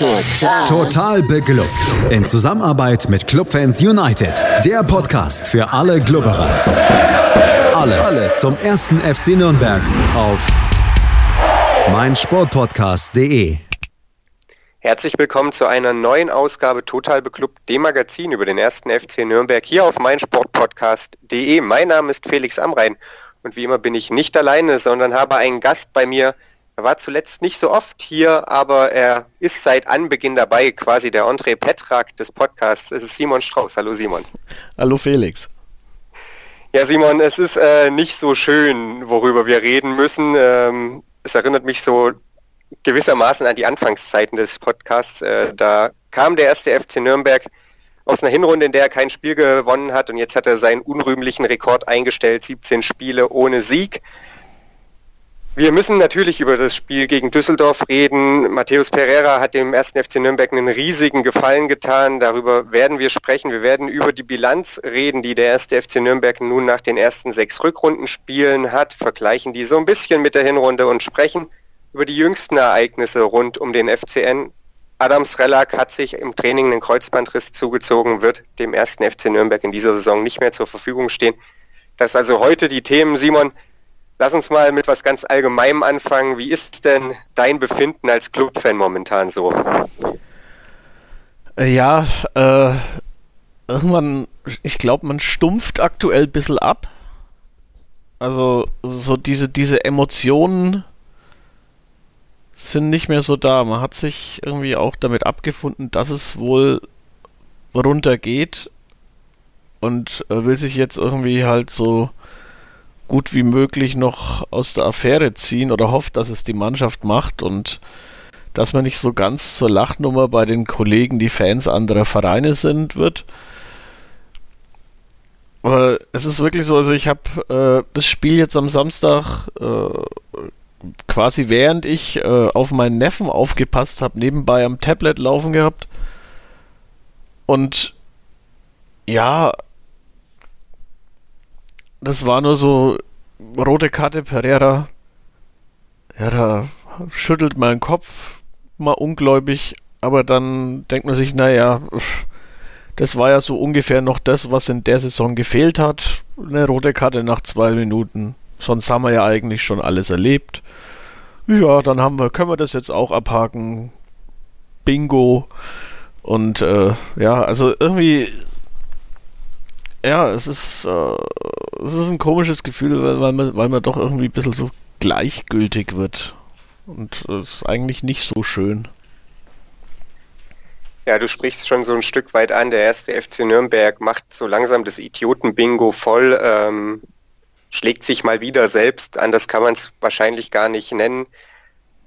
Total. Total beglückt. In Zusammenarbeit mit Clubfans United. Der Podcast für alle Glubberer. Alles, Alles zum ersten FC Nürnberg auf meinsportpodcast.de. Herzlich willkommen zu einer neuen Ausgabe Total Beklubbt, dem Magazin über den ersten FC Nürnberg hier auf meinsportpodcast.de. Mein Name ist Felix Amrein und wie immer bin ich nicht alleine, sondern habe einen Gast bei mir, er war zuletzt nicht so oft hier, aber er ist seit Anbeginn dabei, quasi der André Petrak des Podcasts. Es ist Simon Strauß. Hallo Simon. Hallo Felix. Ja Simon, es ist äh, nicht so schön, worüber wir reden müssen. Ähm, es erinnert mich so gewissermaßen an die Anfangszeiten des Podcasts. Äh, da kam der erste FC Nürnberg aus einer Hinrunde, in der er kein Spiel gewonnen hat und jetzt hat er seinen unrühmlichen Rekord eingestellt, 17 Spiele ohne Sieg. Wir müssen natürlich über das Spiel gegen Düsseldorf reden. Matthäus Pereira hat dem ersten FC Nürnberg einen riesigen Gefallen getan. Darüber werden wir sprechen. Wir werden über die Bilanz reden, die der erste FC Nürnberg nun nach den ersten sechs Rückrundenspielen hat, vergleichen die so ein bisschen mit der Hinrunde und sprechen über die jüngsten Ereignisse rund um den FCN. Adams Relack hat sich im Training einen Kreuzbandriss zugezogen, wird dem ersten FC Nürnberg in dieser Saison nicht mehr zur Verfügung stehen. Das also heute die Themen. Simon, Lass uns mal mit was ganz Allgemeinem anfangen. Wie ist denn dein Befinden als Clubfan momentan so? Äh, ja, äh, irgendwann, ich glaube, man stumpft aktuell ein bisschen ab. Also so diese, diese Emotionen sind nicht mehr so da. Man hat sich irgendwie auch damit abgefunden, dass es wohl runtergeht und äh, will sich jetzt irgendwie halt so gut wie möglich noch aus der Affäre ziehen oder hofft, dass es die Mannschaft macht und dass man nicht so ganz zur Lachnummer bei den Kollegen, die Fans anderer Vereine sind, wird. Aber es ist wirklich so, also ich habe äh, das Spiel jetzt am Samstag äh, quasi während ich äh, auf meinen Neffen aufgepasst habe, nebenbei am Tablet laufen gehabt. Und ja, das war nur so rote Karte Pereira. Ja, da schüttelt mein Kopf mal ungläubig, aber dann denkt man sich, naja, das war ja so ungefähr noch das, was in der Saison gefehlt hat. Eine rote Karte nach zwei Minuten. Sonst haben wir ja eigentlich schon alles erlebt. Ja, dann haben wir, können wir das jetzt auch abhaken. Bingo. Und äh, ja, also irgendwie ja, es ist, äh, es ist ein komisches Gefühl, weil man, weil man doch irgendwie ein bisschen so gleichgültig wird. Und es ist eigentlich nicht so schön. Ja, du sprichst schon so ein Stück weit an. Der erste FC Nürnberg macht so langsam das Idioten-Bingo voll, ähm, schlägt sich mal wieder selbst an. Das kann man es wahrscheinlich gar nicht nennen.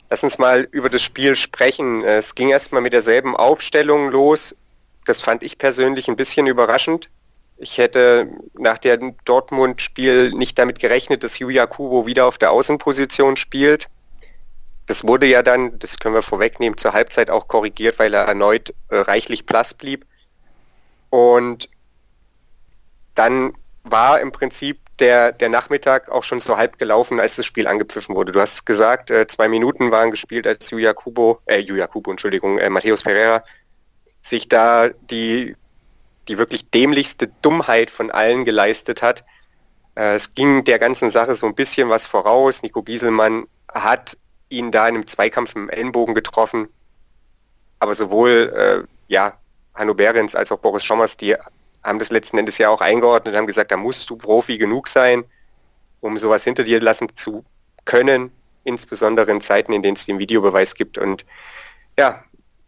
Lass uns mal über das Spiel sprechen. Es ging erstmal mit derselben Aufstellung los. Das fand ich persönlich ein bisschen überraschend. Ich hätte nach dem Dortmund-Spiel nicht damit gerechnet, dass Yuya Kubo wieder auf der Außenposition spielt. Das wurde ja dann, das können wir vorwegnehmen, zur Halbzeit auch korrigiert, weil er erneut äh, reichlich blass blieb. Und dann war im Prinzip der, der Nachmittag auch schon so halb gelaufen, als das Spiel angepfiffen wurde. Du hast gesagt, äh, zwei Minuten waren gespielt, als Yuya Kubo, äh, Yuya Kubo, Entschuldigung, äh, Matthäus Pereira sich da die die wirklich dämlichste Dummheit von allen geleistet hat. Äh, es ging der ganzen Sache so ein bisschen was voraus. Nico Gieselmann hat ihn da in einem Zweikampf im Ellenbogen getroffen. Aber sowohl äh, ja, Hanno Behrens als auch Boris Schommers, die haben das letzten Endes ja auch eingeordnet haben gesagt, da musst du Profi genug sein, um sowas hinter dir lassen zu können, insbesondere in Zeiten, in denen es den Videobeweis gibt. Und ja,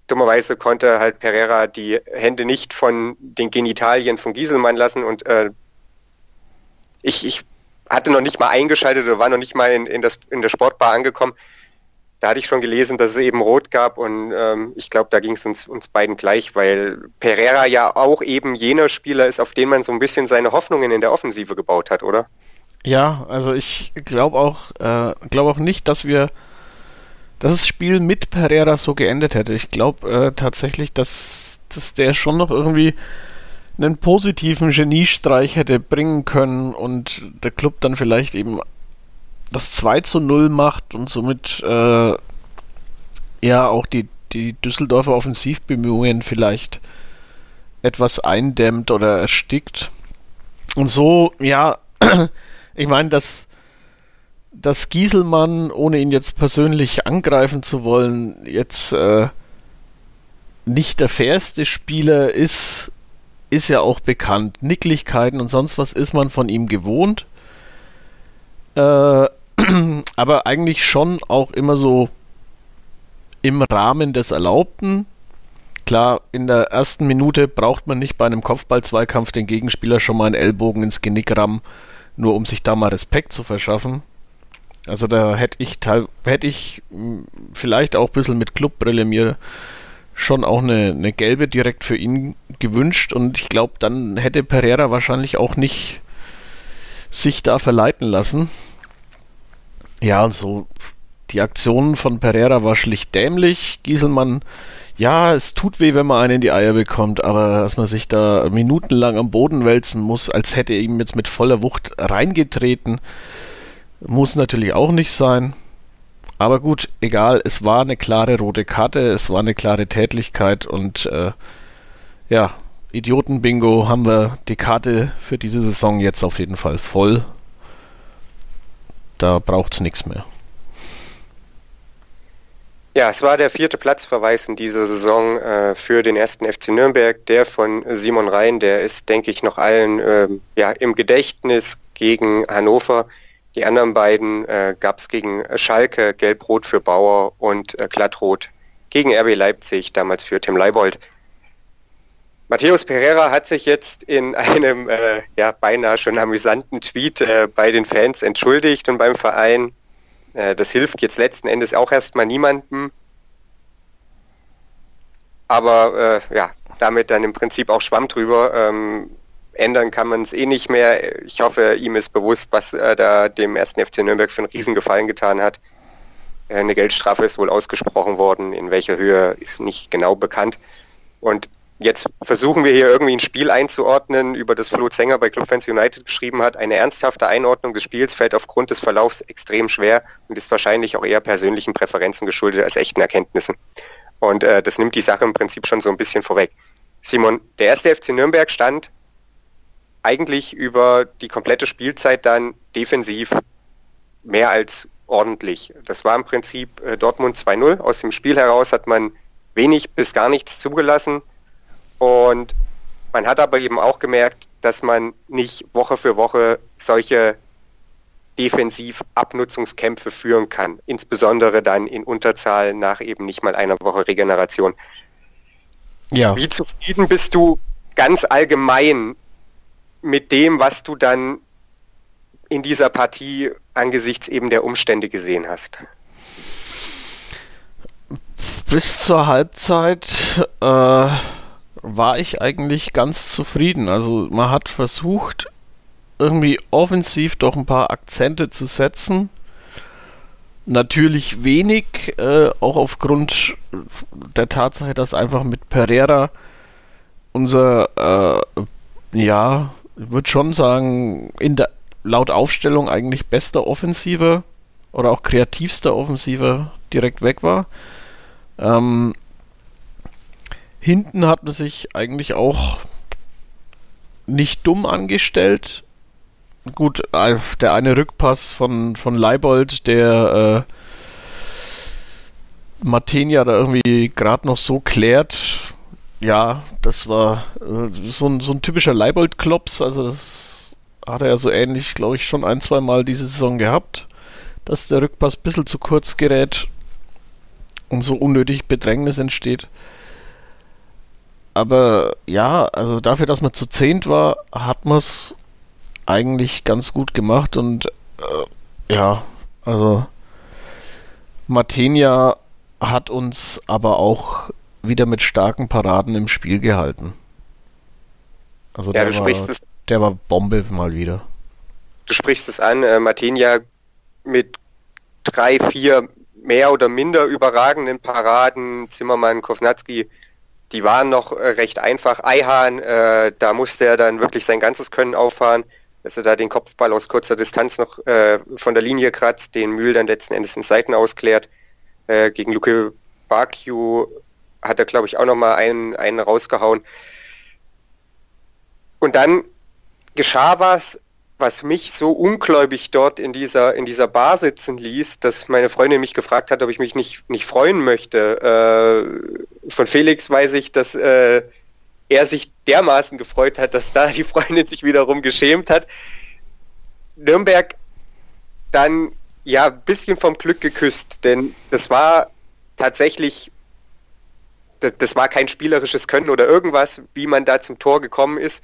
dummerweise konnte halt Pereira die Hände nicht von den Genitalien von Gieselmann lassen und äh, ich, ich hatte noch nicht mal eingeschaltet oder war noch nicht mal in, in, das, in der Sportbar angekommen. Da hatte ich schon gelesen, dass es eben rot gab und ähm, ich glaube, da ging es uns, uns beiden gleich, weil Pereira ja auch eben jener Spieler ist, auf den man so ein bisschen seine Hoffnungen in der Offensive gebaut hat, oder? Ja, also ich glaube auch, äh, glaube auch nicht, dass wir dass das Spiel mit Pereira so geendet hätte. Ich glaube äh, tatsächlich, dass, dass der schon noch irgendwie einen positiven Geniestreich hätte bringen können und der Club dann vielleicht eben das 2 zu 0 macht und somit äh, ja auch die, die Düsseldorfer Offensivbemühungen vielleicht etwas eindämmt oder erstickt. Und so, ja, ich meine, dass, dass Gieselmann, ohne ihn jetzt persönlich angreifen zu wollen, jetzt äh, nicht der fairste Spieler ist, ist ja auch bekannt. Nicklichkeiten und sonst was ist man von ihm gewohnt. Äh, aber eigentlich schon auch immer so im Rahmen des Erlaubten. Klar, in der ersten Minute braucht man nicht bei einem Kopfball-Zweikampf den Gegenspieler schon mal einen Ellbogen ins Genick rammen, nur um sich da mal Respekt zu verschaffen. Also da hätte ich, hätte ich hm, vielleicht auch ein bisschen mit Clubbrille mir schon auch eine, eine gelbe direkt für ihn gewünscht und ich glaube, dann hätte Pereira wahrscheinlich auch nicht sich da verleiten lassen. Ja, und so die Aktion von Pereira war schlicht dämlich. Gieselmann, ja, es tut weh, wenn man einen in die Eier bekommt, aber dass man sich da minutenlang am Boden wälzen muss, als hätte er ihm jetzt mit voller Wucht reingetreten, muss natürlich auch nicht sein. Aber gut, egal, es war eine klare rote Karte, es war eine klare Tätlichkeit und äh, ja, Idioten-Bingo haben wir die Karte für diese Saison jetzt auf jeden Fall voll. Da braucht es nichts mehr. Ja, es war der vierte Platzverweis in dieser Saison äh, für den ersten FC Nürnberg, der von Simon Rhein, der ist, denke ich, noch allen äh, ja, im Gedächtnis gegen Hannover. Die anderen beiden äh, gab es gegen Schalke, Gelb-Rot für Bauer und äh, Glattrot gegen RB Leipzig, damals für Tim Leibold. Matthäus Pereira hat sich jetzt in einem äh, ja, beinahe schon amüsanten Tweet äh, bei den Fans entschuldigt und beim Verein. Äh, das hilft jetzt letzten Endes auch erstmal niemandem. Aber äh, ja, damit dann im Prinzip auch Schwamm drüber. Ähm, ändern kann man es eh nicht mehr. Ich hoffe, ihm ist bewusst, was er da dem ersten FC Nürnberg für einen Riesengefallen getan hat. Äh, eine Geldstrafe ist wohl ausgesprochen worden, in welcher Höhe ist nicht genau bekannt. Und jetzt versuchen wir hier irgendwie ein Spiel einzuordnen, über das Flo Zenger bei Clubfans United geschrieben hat. Eine ernsthafte Einordnung des Spiels fällt aufgrund des Verlaufs extrem schwer und ist wahrscheinlich auch eher persönlichen Präferenzen geschuldet als echten Erkenntnissen. Und äh, das nimmt die Sache im Prinzip schon so ein bisschen vorweg. Simon, der erste FC Nürnberg stand eigentlich über die komplette Spielzeit dann defensiv mehr als ordentlich. Das war im Prinzip äh, Dortmund 2-0. Aus dem Spiel heraus hat man wenig bis gar nichts zugelassen. Und man hat aber eben auch gemerkt, dass man nicht Woche für Woche solche Defensiv-Abnutzungskämpfe führen kann. Insbesondere dann in Unterzahl nach eben nicht mal einer Woche Regeneration. Ja. Wie zufrieden bist du ganz allgemein mit dem, was du dann in dieser Partie angesichts eben der Umstände gesehen hast? Bis zur Halbzeit äh, war ich eigentlich ganz zufrieden. Also man hat versucht, irgendwie offensiv doch ein paar Akzente zu setzen. Natürlich wenig, äh, auch aufgrund der Tatsache, dass einfach mit Pereira unser äh, ja, ich würde schon sagen, in der laut Aufstellung eigentlich bester Offensive oder auch kreativster Offensive direkt weg war. Ähm, hinten hat man sich eigentlich auch nicht dumm angestellt. Gut, äh, der eine Rückpass von, von Leibold, der äh, Martenia da irgendwie gerade noch so klärt, ja, das war äh, so, ein, so ein typischer Leibold-Klops. Also das hat er ja so ähnlich, glaube ich, schon ein, zwei Mal diese Saison gehabt, dass der Rückpass ein bisschen zu kurz gerät und so unnötig Bedrängnis entsteht. Aber ja, also dafür, dass man zu zehnt war, hat man es eigentlich ganz gut gemacht und äh, ja, also Martenia hat uns aber auch wieder mit starken Paraden im Spiel gehalten. Also ja, der, war, es, der war Bombe mal wieder. Du sprichst es an, äh, Martinia mit drei, vier mehr oder minder überragenden Paraden, Zimmermann, Kovnatski, die waren noch äh, recht einfach. Eihahn, äh, da musste er dann wirklich sein ganzes Können auffahren, dass er da den Kopfball aus kurzer Distanz noch äh, von der Linie kratzt, den Mühl dann letzten Endes in Seiten ausklärt. Äh, gegen Luke Bakio hat er, glaube ich, auch nochmal einen, einen rausgehauen. Und dann geschah was, was mich so ungläubig dort in dieser, in dieser Bar sitzen ließ, dass meine Freundin mich gefragt hat, ob ich mich nicht, nicht freuen möchte. Äh, von Felix weiß ich, dass äh, er sich dermaßen gefreut hat, dass da die Freundin sich wiederum geschämt hat. Nürnberg dann ja ein bisschen vom Glück geküsst, denn das war tatsächlich, das, war kein spielerisches Können oder irgendwas, wie man da zum Tor gekommen ist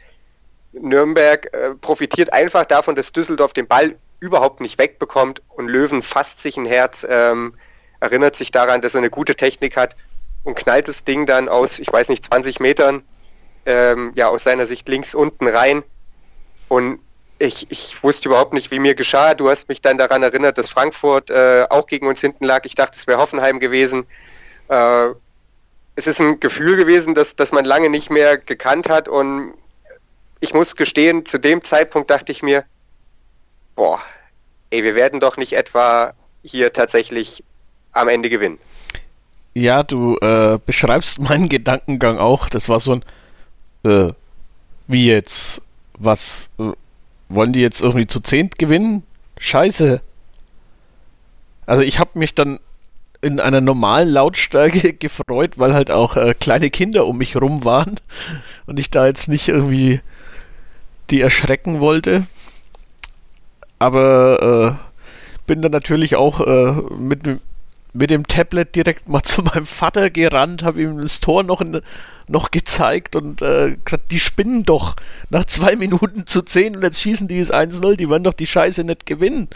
Nürnberg äh, profitiert einfach davon, dass Düsseldorf den Ball überhaupt nicht wegbekommt und Löwen fasst sich ein Herz, ähm, erinnert sich daran, dass er eine gute Technik hat und knallt das Ding dann aus, ich weiß nicht, 20 Metern, ähm, ja, aus seiner Sicht links unten rein. Und ich, ich wusste überhaupt nicht, wie mir geschah. Du hast mich dann daran erinnert, dass Frankfurt äh, auch gegen uns hinten lag. Ich dachte, es wäre Hoffenheim gewesen. Äh, es ist ein Gefühl gewesen, dass, dass man lange nicht mehr gekannt hat und ich muss gestehen, zu dem Zeitpunkt dachte ich mir, boah, ey, wir werden doch nicht etwa hier tatsächlich am Ende gewinnen. Ja, du äh, beschreibst meinen Gedankengang auch. Das war so ein, äh, wie jetzt, was, äh, wollen die jetzt irgendwie zu zehnt gewinnen? Scheiße. Also ich habe mich dann in einer normalen Lautstärke gefreut, weil halt auch äh, kleine Kinder um mich rum waren und ich da jetzt nicht irgendwie die erschrecken wollte. Aber äh, bin dann natürlich auch äh, mit, mit dem Tablet direkt mal zu meinem Vater gerannt, habe ihm das Tor noch, in, noch gezeigt und äh, gesagt, die spinnen doch nach zwei Minuten zu zehn und jetzt schießen die es 1-0, die werden doch die Scheiße nicht gewinnen.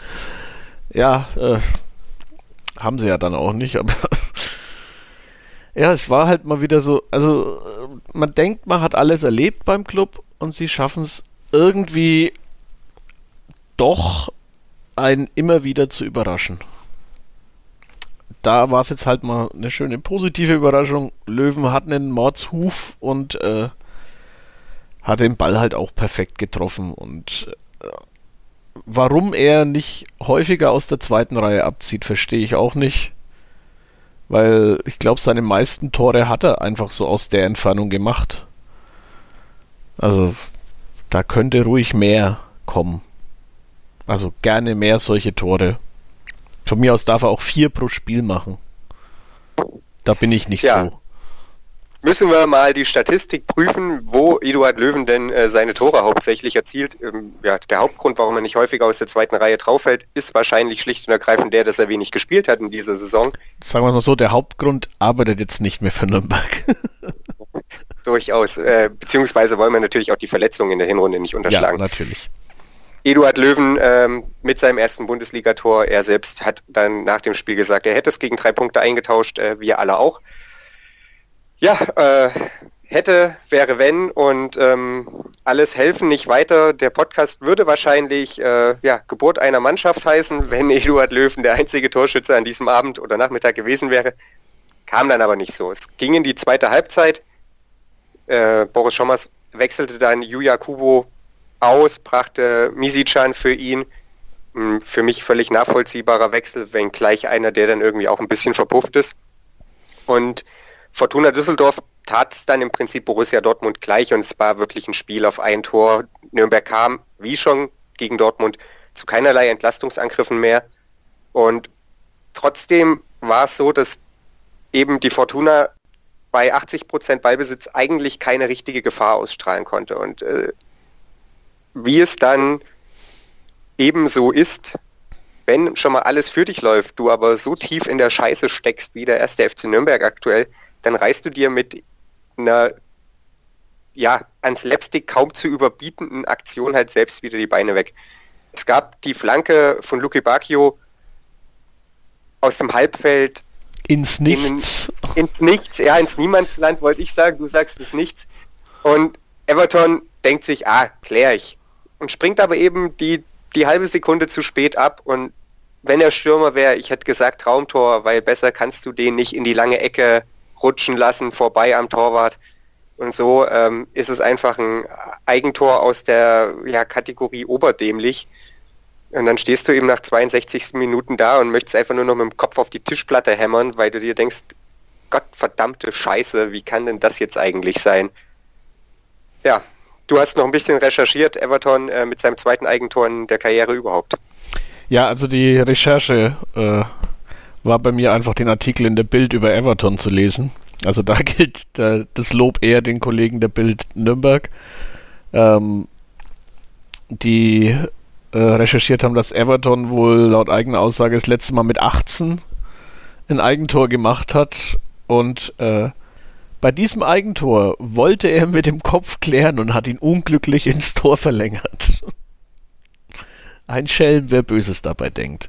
Ja, äh, haben sie ja dann auch nicht, aber ja, es war halt mal wieder so, also äh, man denkt, man hat alles erlebt beim Club und sie schaffen es irgendwie doch einen immer wieder zu überraschen. Da war es jetzt halt mal eine schöne positive Überraschung. Löwen hat einen Mordshuf und äh, hat den Ball halt auch perfekt getroffen. Und äh, warum er nicht häufiger aus der zweiten Reihe abzieht, verstehe ich auch nicht. Weil ich glaube, seine meisten Tore hat er einfach so aus der Entfernung gemacht. Also da könnte ruhig mehr kommen. Also gerne mehr solche Tore. Von mir aus darf er auch vier pro Spiel machen. Da bin ich nicht ja. so. Müssen wir mal die Statistik prüfen, wo Eduard Löwen denn äh, seine Tore hauptsächlich erzielt. Ähm, ja, der Hauptgrund, warum er nicht häufiger aus der zweiten Reihe drauffällt, ist wahrscheinlich schlicht und ergreifend der, dass er wenig gespielt hat in dieser Saison. Sagen wir mal so, der Hauptgrund arbeitet jetzt nicht mehr für Nürnberg. Durchaus. Äh, beziehungsweise wollen wir natürlich auch die Verletzungen in der Hinrunde nicht unterschlagen. Ja, natürlich. Eduard Löwen ähm, mit seinem ersten Bundesligator, er selbst hat dann nach dem Spiel gesagt, er hätte es gegen drei Punkte eingetauscht, äh, wir alle auch. Ja, äh, hätte, wäre wenn und ähm, alles helfen nicht weiter. Der Podcast würde wahrscheinlich äh, ja, Geburt einer Mannschaft heißen, wenn Eduard Löwen der einzige Torschütze an diesem Abend oder Nachmittag gewesen wäre. Kam dann aber nicht so. Es ging in die zweite Halbzeit. Äh, Boris Schommers wechselte dann Yuya Kubo aus, brachte Misichan für ihn. Hm, für mich völlig nachvollziehbarer Wechsel, wenn gleich einer, der dann irgendwie auch ein bisschen verpufft ist. Und Fortuna Düsseldorf tat es dann im Prinzip Borussia Dortmund gleich und es war wirklich ein Spiel auf ein Tor. Nürnberg kam, wie schon gegen Dortmund, zu keinerlei Entlastungsangriffen mehr. Und trotzdem war es so, dass eben die Fortuna bei 80 Prozent Ballbesitz eigentlich keine richtige Gefahr ausstrahlen konnte. Und äh, wie es dann eben so ist, wenn schon mal alles für dich läuft, du aber so tief in der Scheiße steckst wie der erste FC Nürnberg aktuell, dann reißt du dir mit einer ja, ans Slapstick kaum zu überbietenden Aktion halt selbst wieder die Beine weg. Es gab die Flanke von Luki Bacchio aus dem Halbfeld ins Nichts. In, ins Nichts, ja, ins Niemandsland wollte ich sagen, du sagst es Nichts. Und Everton denkt sich, ah, klär ich. Und springt aber eben die, die halbe Sekunde zu spät ab. Und wenn er Stürmer wäre, ich hätte gesagt Traumtor, weil besser kannst du den nicht in die lange Ecke rutschen lassen, vorbei am Torwart. Und so ähm, ist es einfach ein Eigentor aus der ja, Kategorie oberdämlich. Und dann stehst du eben nach 62. Minuten da und möchtest einfach nur noch mit dem Kopf auf die Tischplatte hämmern, weil du dir denkst, Gottverdammte Scheiße, wie kann denn das jetzt eigentlich sein? Ja, du hast noch ein bisschen recherchiert, Everton äh, mit seinem zweiten Eigentor in der Karriere überhaupt. Ja, also die Recherche äh, war bei mir einfach den Artikel in der Bild über Everton zu lesen. Also da gilt der, das Lob eher den Kollegen der Bild Nürnberg, ähm, die äh, recherchiert haben, dass Everton wohl laut eigener Aussage das letzte Mal mit 18 ein Eigentor gemacht hat und äh, bei diesem Eigentor wollte er mit dem Kopf klären und hat ihn unglücklich ins Tor verlängert. Ein Schelm, wer Böses dabei denkt.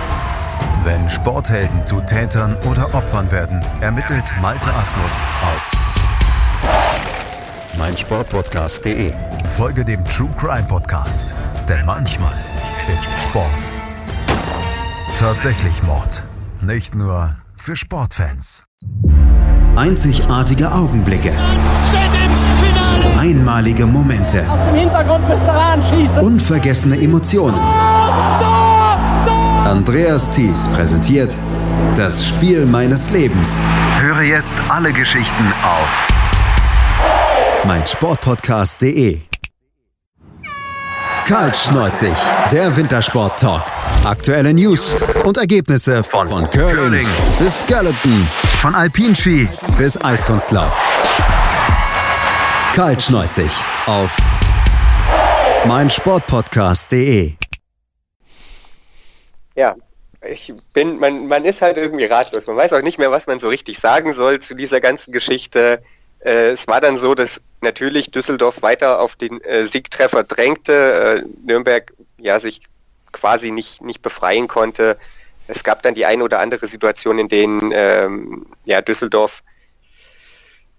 Wenn Sporthelden zu Tätern oder Opfern werden, ermittelt Malte Asmus auf meinsportpodcast.de. Folge dem True Crime Podcast, denn manchmal ist Sport tatsächlich Mord. Nicht nur für Sportfans. Einzigartige Augenblicke. Einmalige Momente. Aus dem Hintergrund müsst ihr. Unvergessene Emotionen. Andreas Thies präsentiert das Spiel meines Lebens. Höre jetzt alle Geschichten auf meinsportpodcast.de. Kaltschneuzig, der Wintersport-Talk. Aktuelle News und Ergebnisse von, von Curling bis Skeleton, von Alpinski bis Eiskunstlauf. Kaltschneuzig auf meinsportpodcast.de. Ja, ich bin, man, man ist halt irgendwie ratlos. Man weiß auch nicht mehr, was man so richtig sagen soll zu dieser ganzen Geschichte. Äh, es war dann so, dass natürlich Düsseldorf weiter auf den äh, Siegtreffer drängte, äh, Nürnberg ja sich quasi nicht, nicht befreien konnte. Es gab dann die eine oder andere Situation, in denen ähm, ja, Düsseldorf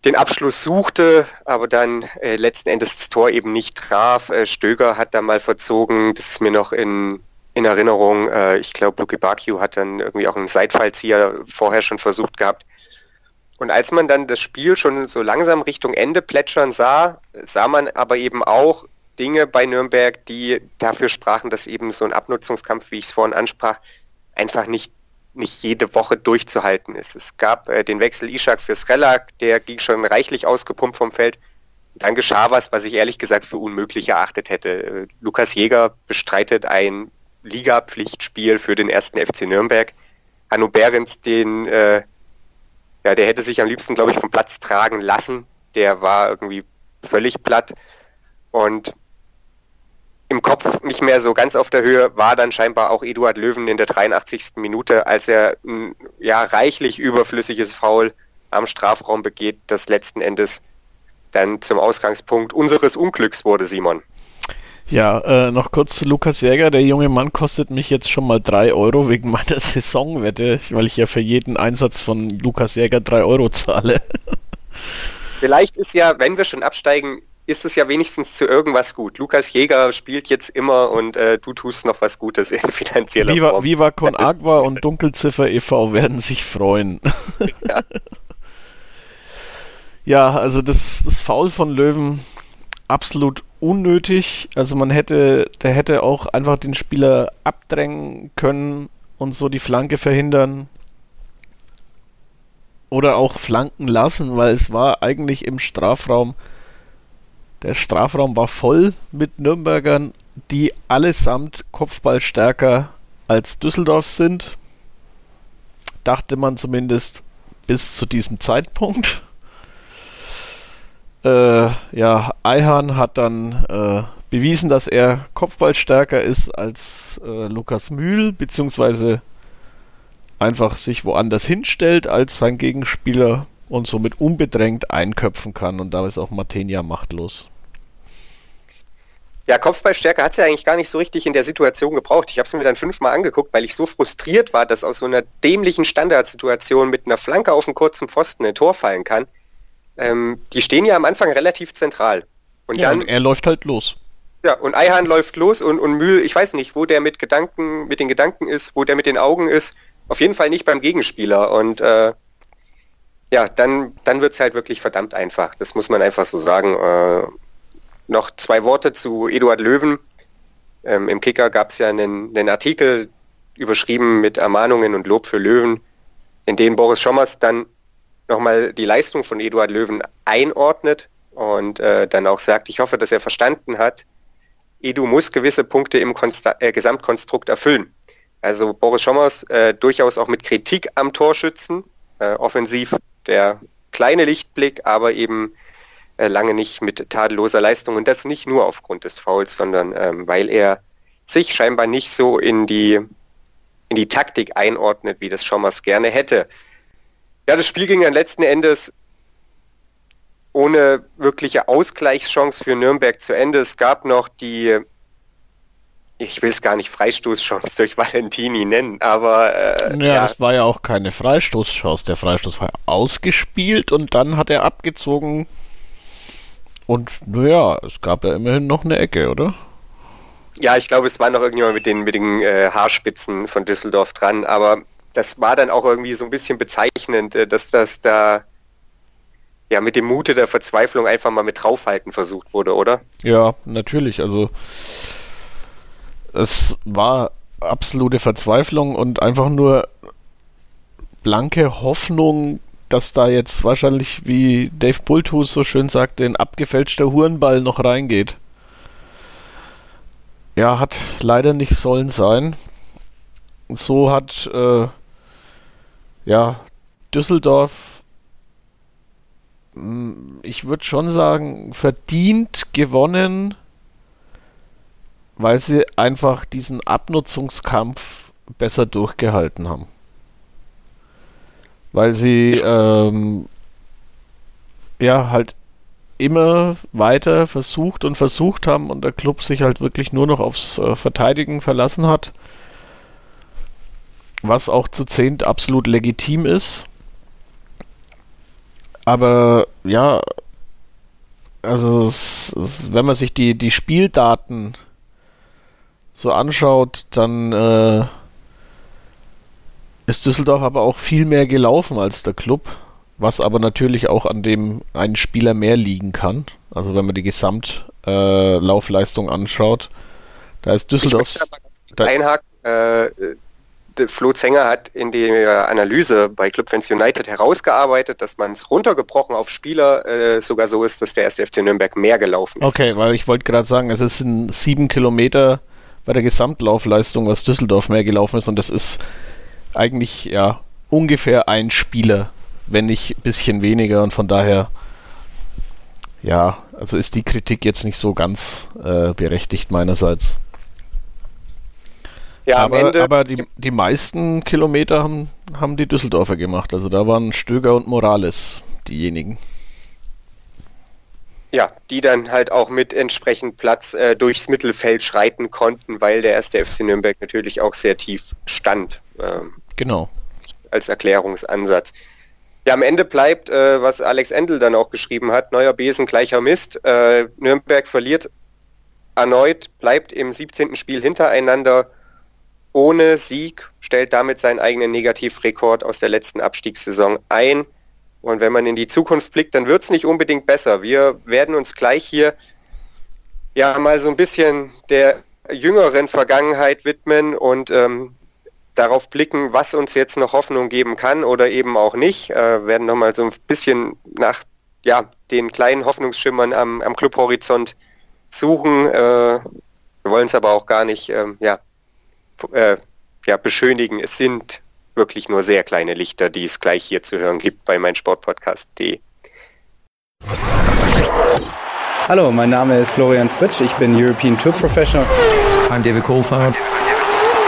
den Abschluss suchte, aber dann äh, letzten Endes das Tor eben nicht traf. Äh, Stöger hat da mal verzogen, das ist mir noch in, in Erinnerung. Äh, ich glaube, Luke Bakio hat dann irgendwie auch einen Seitfallzieher vorher schon versucht gehabt. Und als man dann das Spiel schon so langsam Richtung Ende plätschern sah, sah man aber eben auch Dinge bei Nürnberg, die dafür sprachen, dass eben so ein Abnutzungskampf, wie ich es vorhin ansprach, einfach nicht, nicht jede Woche durchzuhalten ist. Es gab äh, den Wechsel Ishak fürs Relak, der ging schon reichlich ausgepumpt vom Feld. Dann geschah was, was ich ehrlich gesagt für unmöglich erachtet hätte. Äh, Lukas Jäger bestreitet ein Ligapflichtspiel für den ersten FC Nürnberg. Hanno Behrens den äh, ja, der hätte sich am liebsten, glaube ich, vom Platz tragen lassen. Der war irgendwie völlig platt und im Kopf nicht mehr so ganz auf der Höhe war dann scheinbar auch Eduard Löwen in der 83. Minute, als er ein ja reichlich überflüssiges Foul am Strafraum begeht, das letzten Endes dann zum Ausgangspunkt unseres Unglücks wurde, Simon. Ja, äh, noch kurz zu Lukas Jäger. Der junge Mann kostet mich jetzt schon mal 3 Euro wegen meiner Saisonwette, weil ich ja für jeden Einsatz von Lukas Jäger 3 Euro zahle. Vielleicht ist ja, wenn wir schon absteigen, ist es ja wenigstens zu irgendwas gut. Lukas Jäger spielt jetzt immer und äh, du tust noch was Gutes in finanzieller Viva, Form. Viva Con Agua und Dunkelziffer e.V. werden sich freuen. Ja. ja, also das, das Foul von Löwen absolut unnötig. Also man hätte, der hätte auch einfach den Spieler abdrängen können und so die Flanke verhindern. Oder auch flanken lassen, weil es war eigentlich im Strafraum, der Strafraum war voll mit Nürnbergern, die allesamt Kopfballstärker als Düsseldorf sind. Dachte man zumindest bis zu diesem Zeitpunkt. Äh, ja, Eihan hat dann äh, bewiesen, dass er Kopfballstärker ist als äh, Lukas Mühl, beziehungsweise einfach sich woanders hinstellt als sein Gegenspieler und somit unbedrängt einköpfen kann. Und da ist auch Matenia machtlos. Ja, Kopfballstärke hat es ja eigentlich gar nicht so richtig in der Situation gebraucht. Ich habe es mir dann fünfmal angeguckt, weil ich so frustriert war, dass aus so einer dämlichen Standardsituation mit einer Flanke auf einen kurzen Pfosten ein Tor fallen kann. Ähm, die stehen ja am Anfang relativ zentral. Und ja, dann und er läuft halt los. Ja, und Eihahn läuft los und, und Mühl, ich weiß nicht, wo der mit Gedanken, mit den Gedanken ist, wo der mit den Augen ist. Auf jeden Fall nicht beim Gegenspieler. Und äh, ja, dann, dann wird es halt wirklich verdammt einfach. Das muss man einfach so sagen. Äh, noch zwei Worte zu Eduard Löwen. Ähm, Im Kicker gab es ja einen, einen Artikel überschrieben mit Ermahnungen und Lob für Löwen, in dem Boris Schommers dann nochmal die Leistung von Eduard Löwen einordnet und äh, dann auch sagt, ich hoffe, dass er verstanden hat, Edu muss gewisse Punkte im Konsta äh, Gesamtkonstrukt erfüllen. Also Boris Schommers äh, durchaus auch mit Kritik am Torschützen, äh, offensiv der kleine Lichtblick, aber eben äh, lange nicht mit tadelloser Leistung und das nicht nur aufgrund des Fouls, sondern ähm, weil er sich scheinbar nicht so in die in die Taktik einordnet, wie das Schommers gerne hätte. Ja, das Spiel ging dann letzten Endes ohne wirkliche Ausgleichschance für Nürnberg zu Ende. Es gab noch die, ich will es gar nicht Freistoßchance durch Valentini nennen, aber... Äh, ja, ja, es war ja auch keine Freistoßchance. Der Freistoß war ausgespielt und dann hat er abgezogen. Und naja, es gab ja immerhin noch eine Ecke, oder? Ja, ich glaube, es war noch irgendjemand mit den, mit den äh, Haarspitzen von Düsseldorf dran, aber das war dann auch irgendwie so ein bisschen bezeichnend, äh, dass das da ja mit dem Mute der Verzweiflung einfach mal mit draufhalten versucht wurde, oder? Ja, natürlich. Also es war absolute Verzweiflung und einfach nur blanke Hoffnung, dass da jetzt wahrscheinlich, wie Dave Bulthus so schön sagte, ein abgefälschter Hurenball noch reingeht. Ja, hat leider nicht sollen sein. So hat äh, ja Düsseldorf ich würde schon sagen, verdient gewonnen, weil sie einfach diesen Abnutzungskampf besser durchgehalten haben. Weil sie ähm, ja halt immer weiter versucht und versucht haben und der Club sich halt wirklich nur noch aufs äh, Verteidigen verlassen hat. Was auch zu zehnt absolut legitim ist. Aber ja, also es, es, wenn man sich die, die Spieldaten so anschaut, dann äh, ist Düsseldorf aber auch viel mehr gelaufen als der Club, was aber natürlich auch an dem einen Spieler mehr liegen kann. Also wenn man die Gesamtlaufleistung äh, anschaut, da ist Düsseldorf. Ich einhaken, äh, Flo Zenger hat in der Analyse bei Club Fans United herausgearbeitet, dass man es runtergebrochen auf Spieler äh, sogar so ist, dass der erste FC Nürnberg mehr gelaufen ist. Okay, weil ich wollte gerade sagen, es sind sieben Kilometer bei der Gesamtlaufleistung, was Düsseldorf mehr gelaufen ist und das ist eigentlich ja ungefähr ein Spieler, wenn nicht ein bisschen weniger und von daher ja, also ist die Kritik jetzt nicht so ganz äh, berechtigt meinerseits. Ja, aber, am Ende. Aber die, die meisten Kilometer haben, haben die Düsseldorfer gemacht. Also da waren Stöger und Morales diejenigen. Ja, die dann halt auch mit entsprechend Platz äh, durchs Mittelfeld schreiten konnten, weil der erste FC Nürnberg natürlich auch sehr tief stand. Ähm, genau. Als Erklärungsansatz. Ja, am Ende bleibt, äh, was Alex Endel dann auch geschrieben hat, neuer Besen, gleicher Mist. Äh, Nürnberg verliert erneut, bleibt im 17. Spiel hintereinander ohne Sieg, stellt damit seinen eigenen Negativrekord aus der letzten Abstiegssaison ein. Und wenn man in die Zukunft blickt, dann wird es nicht unbedingt besser. Wir werden uns gleich hier ja mal so ein bisschen der jüngeren Vergangenheit widmen und ähm, darauf blicken, was uns jetzt noch Hoffnung geben kann oder eben auch nicht. Äh, werden nochmal so ein bisschen nach ja, den kleinen Hoffnungsschimmern am, am Clubhorizont suchen. Äh, wir wollen es aber auch gar nicht ähm, ja, äh, ja, beschönigen. Es sind wirklich nur sehr kleine Lichter, die es gleich hier zu hören gibt bei meinsportpodcast.de. Hallo, mein Name ist Florian Fritsch, ich bin European Tour Professional. I'm David Kohlfahrt.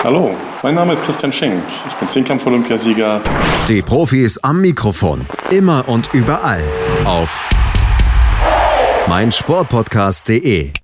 Hallo, mein Name ist Christian Schenk, ich bin Zehnkampf-Olympiasieger. Die Profis am Mikrofon, immer und überall auf meinsportpodcast.de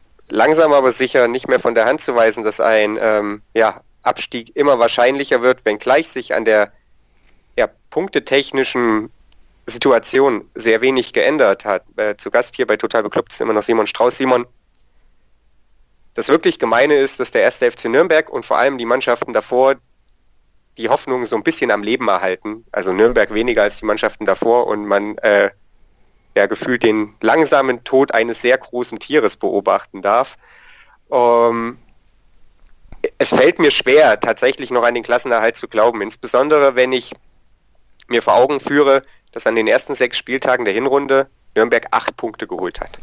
langsam aber sicher nicht mehr von der Hand zu weisen, dass ein ähm, ja, Abstieg immer wahrscheinlicher wird, wenngleich sich an der ja, punktetechnischen Situation sehr wenig geändert hat. Äh, zu Gast hier bei Total Bekloppt ist immer noch Simon Strauß. Simon, das wirklich Gemeine ist, dass der erste FC Nürnberg und vor allem die Mannschaften davor die Hoffnung so ein bisschen am Leben erhalten. Also Nürnberg weniger als die Mannschaften davor und man äh, ja gefühlt den langsamen Tod eines sehr großen Tieres beobachten darf. Ähm, es fällt mir schwer, tatsächlich noch an den Klassenerhalt zu glauben, insbesondere wenn ich mir vor Augen führe, dass an den ersten sechs Spieltagen der Hinrunde Nürnberg acht Punkte geholt hat.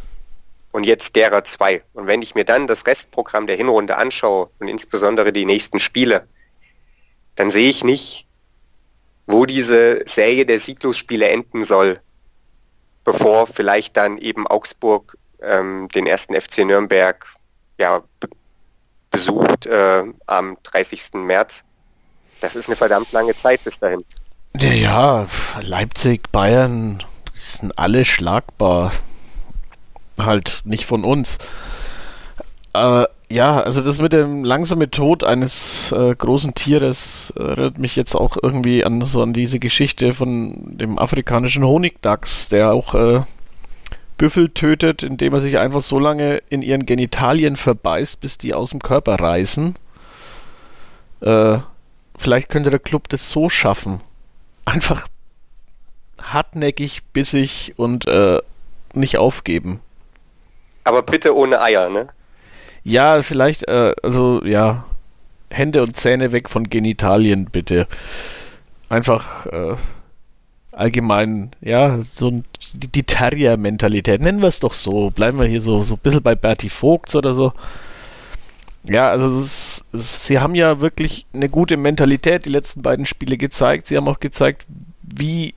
Und jetzt derer zwei. Und wenn ich mir dann das Restprogramm der Hinrunde anschaue und insbesondere die nächsten Spiele, dann sehe ich nicht, wo diese Serie der Sieglosspiele enden soll bevor vielleicht dann eben Augsburg ähm, den ersten FC Nürnberg ja, be besucht äh, am 30. März. Das ist eine verdammt lange Zeit bis dahin. Ja, ja Leipzig, Bayern sind alle schlagbar. Halt nicht von uns. Aber ja, also das mit dem langsamen Tod eines äh, großen Tieres erinnert mich jetzt auch irgendwie an so an diese Geschichte von dem afrikanischen Honigdachs, der auch äh, Büffel tötet, indem er sich einfach so lange in ihren Genitalien verbeißt, bis die aus dem Körper reißen. Äh, vielleicht könnte der Club das so schaffen. Einfach hartnäckig, bissig und äh, nicht aufgeben. Aber bitte ohne Eier, ne? Ja, vielleicht, äh, also ja, Hände und Zähne weg von Genitalien, bitte. Einfach äh, allgemein, ja, so ein, die, Terrier-Mentalität, nennen wir es doch so. Bleiben wir hier so, so ein bisschen bei Bertie Vogts oder so. Ja, also ist, sie haben ja wirklich eine gute Mentalität die letzten beiden Spiele gezeigt. Sie haben auch gezeigt, wie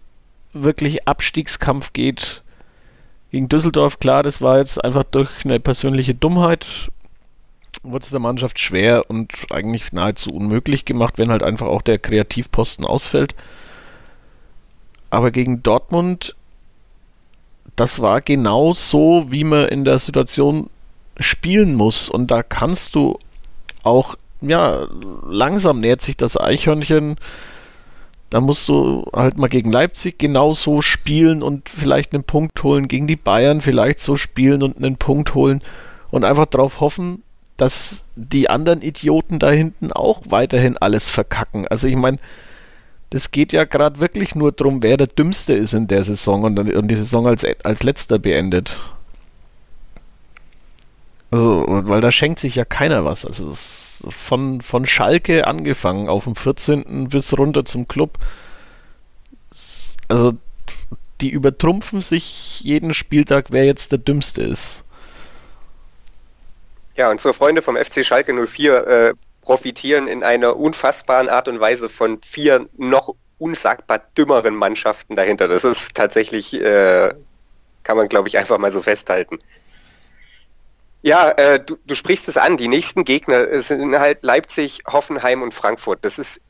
wirklich Abstiegskampf geht gegen Düsseldorf. Klar, das war jetzt einfach durch eine persönliche Dummheit wurde es der Mannschaft schwer und eigentlich nahezu unmöglich gemacht, wenn halt einfach auch der Kreativposten ausfällt. Aber gegen Dortmund, das war genau so, wie man in der Situation spielen muss. Und da kannst du auch, ja, langsam nähert sich das Eichhörnchen. Da musst du halt mal gegen Leipzig genauso spielen und vielleicht einen Punkt holen, gegen die Bayern vielleicht so spielen und einen Punkt holen und einfach darauf hoffen, dass die anderen Idioten da hinten auch weiterhin alles verkacken. Also ich meine, das geht ja gerade wirklich nur darum, wer der Dümmste ist in der Saison und, und die Saison als, als letzter beendet. Also, weil da schenkt sich ja keiner was. Also von, von Schalke angefangen auf dem 14. bis runter zum Club. Also die übertrumpfen sich jeden Spieltag, wer jetzt der Dümmste ist. Ja, unsere Freunde vom FC Schalke 04 äh, profitieren in einer unfassbaren Art und Weise von vier noch unsagbar dümmeren Mannschaften dahinter. Das ist tatsächlich, äh, kann man glaube ich einfach mal so festhalten. Ja, äh, du, du sprichst es an. Die nächsten Gegner sind halt Leipzig, Hoffenheim und Frankfurt. Das ist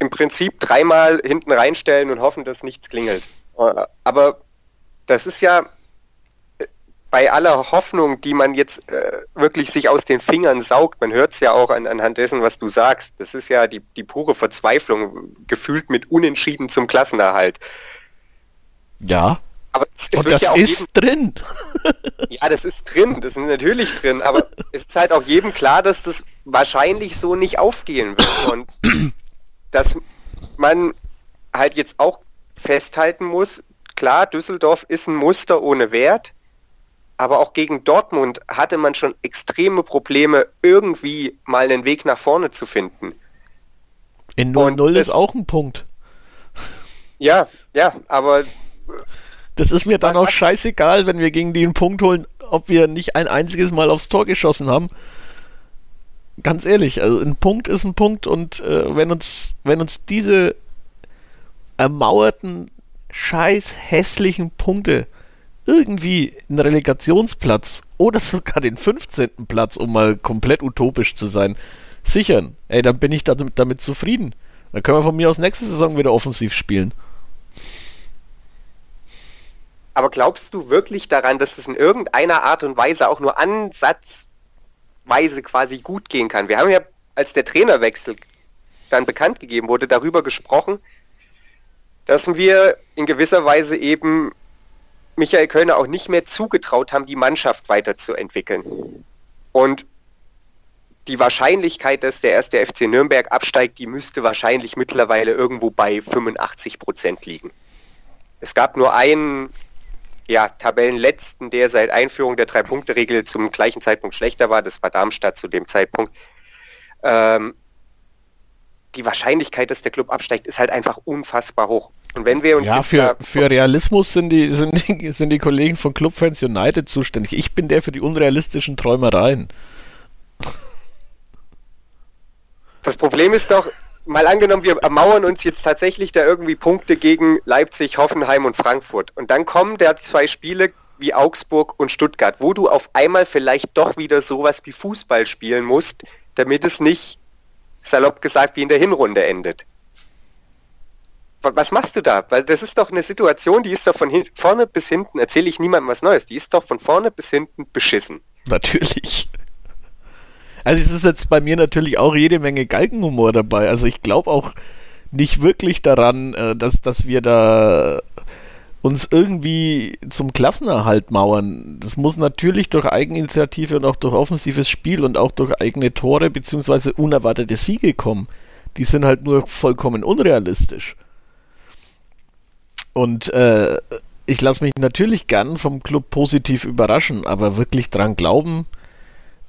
im Prinzip dreimal hinten reinstellen und hoffen, dass nichts klingelt. Äh, aber das ist ja bei aller Hoffnung, die man jetzt äh, wirklich sich aus den Fingern saugt, man hört es ja auch an, anhand dessen, was du sagst, das ist ja die, die pure Verzweiflung, gefühlt mit Unentschieden zum Klassenerhalt. Ja. Aber es, es Und das ja ist jedem, drin. ja, das ist drin, das ist natürlich drin, aber es ist halt auch jedem klar, dass das wahrscheinlich so nicht aufgehen wird. Und dass man halt jetzt auch festhalten muss, klar, Düsseldorf ist ein Muster ohne Wert, aber auch gegen Dortmund hatte man schon extreme Probleme, irgendwie mal einen Weg nach vorne zu finden. In 0-0 ist auch ein Punkt. Ja, ja, aber. Das ist mir dann auch scheißegal, wenn wir gegen die einen Punkt holen, ob wir nicht ein einziges Mal aufs Tor geschossen haben. Ganz ehrlich, also ein Punkt ist ein Punkt und äh, wenn uns, wenn uns diese ermauerten, scheiß hässlichen Punkte irgendwie einen Relegationsplatz oder sogar den 15. Platz, um mal komplett utopisch zu sein, sichern, ey, dann bin ich damit, damit zufrieden. Dann können wir von mir aus nächste Saison wieder offensiv spielen. Aber glaubst du wirklich daran, dass es in irgendeiner Art und Weise auch nur ansatzweise quasi gut gehen kann? Wir haben ja, als der Trainerwechsel dann bekannt gegeben wurde, darüber gesprochen, dass wir in gewisser Weise eben Michael Kölner auch nicht mehr zugetraut haben, die Mannschaft weiterzuentwickeln. Und die Wahrscheinlichkeit, dass der erste FC Nürnberg absteigt, die müsste wahrscheinlich mittlerweile irgendwo bei 85 Prozent liegen. Es gab nur einen ja, Tabellenletzten, der seit Einführung der Drei-Punkte-Regel zum gleichen Zeitpunkt schlechter war. Das war Darmstadt zu dem Zeitpunkt. Ähm, die Wahrscheinlichkeit, dass der Club absteigt, ist halt einfach unfassbar hoch. Und wenn wir uns ja, für, für Realismus sind die, sind, die, sind die Kollegen von Clubfans United zuständig. Ich bin der für die unrealistischen Träumereien. Das Problem ist doch, mal angenommen, wir ermauern uns jetzt tatsächlich da irgendwie Punkte gegen Leipzig, Hoffenheim und Frankfurt. Und dann kommen da zwei Spiele wie Augsburg und Stuttgart, wo du auf einmal vielleicht doch wieder sowas wie Fußball spielen musst, damit es nicht, salopp gesagt, wie in der Hinrunde endet. Was machst du da? Weil das ist doch eine Situation, die ist doch von vorne bis hinten, erzähle ich niemandem was Neues, die ist doch von vorne bis hinten beschissen. Natürlich. Also es ist jetzt bei mir natürlich auch jede Menge Galgenhumor dabei. Also ich glaube auch nicht wirklich daran, äh, dass, dass wir da uns irgendwie zum Klassenerhalt mauern. Das muss natürlich durch Eigeninitiative und auch durch offensives Spiel und auch durch eigene Tore bzw. unerwartete Siege kommen. Die sind halt nur vollkommen unrealistisch. Und äh, ich lasse mich natürlich gern vom Club positiv überraschen, aber wirklich dran glauben,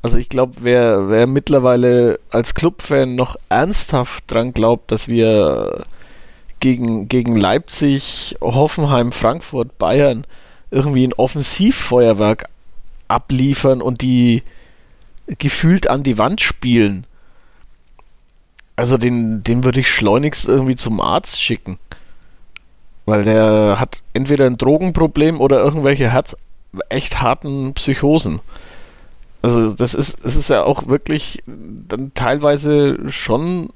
also ich glaube, wer, wer mittlerweile als Clubfan noch ernsthaft dran glaubt, dass wir gegen, gegen Leipzig, Hoffenheim, Frankfurt, Bayern irgendwie ein Offensivfeuerwerk abliefern und die gefühlt an die Wand spielen. Also den, den würde ich schleunigst irgendwie zum Arzt schicken. Weil der hat entweder ein Drogenproblem oder irgendwelche Herz echt harten Psychosen. Also das ist, es ist ja auch wirklich dann teilweise schon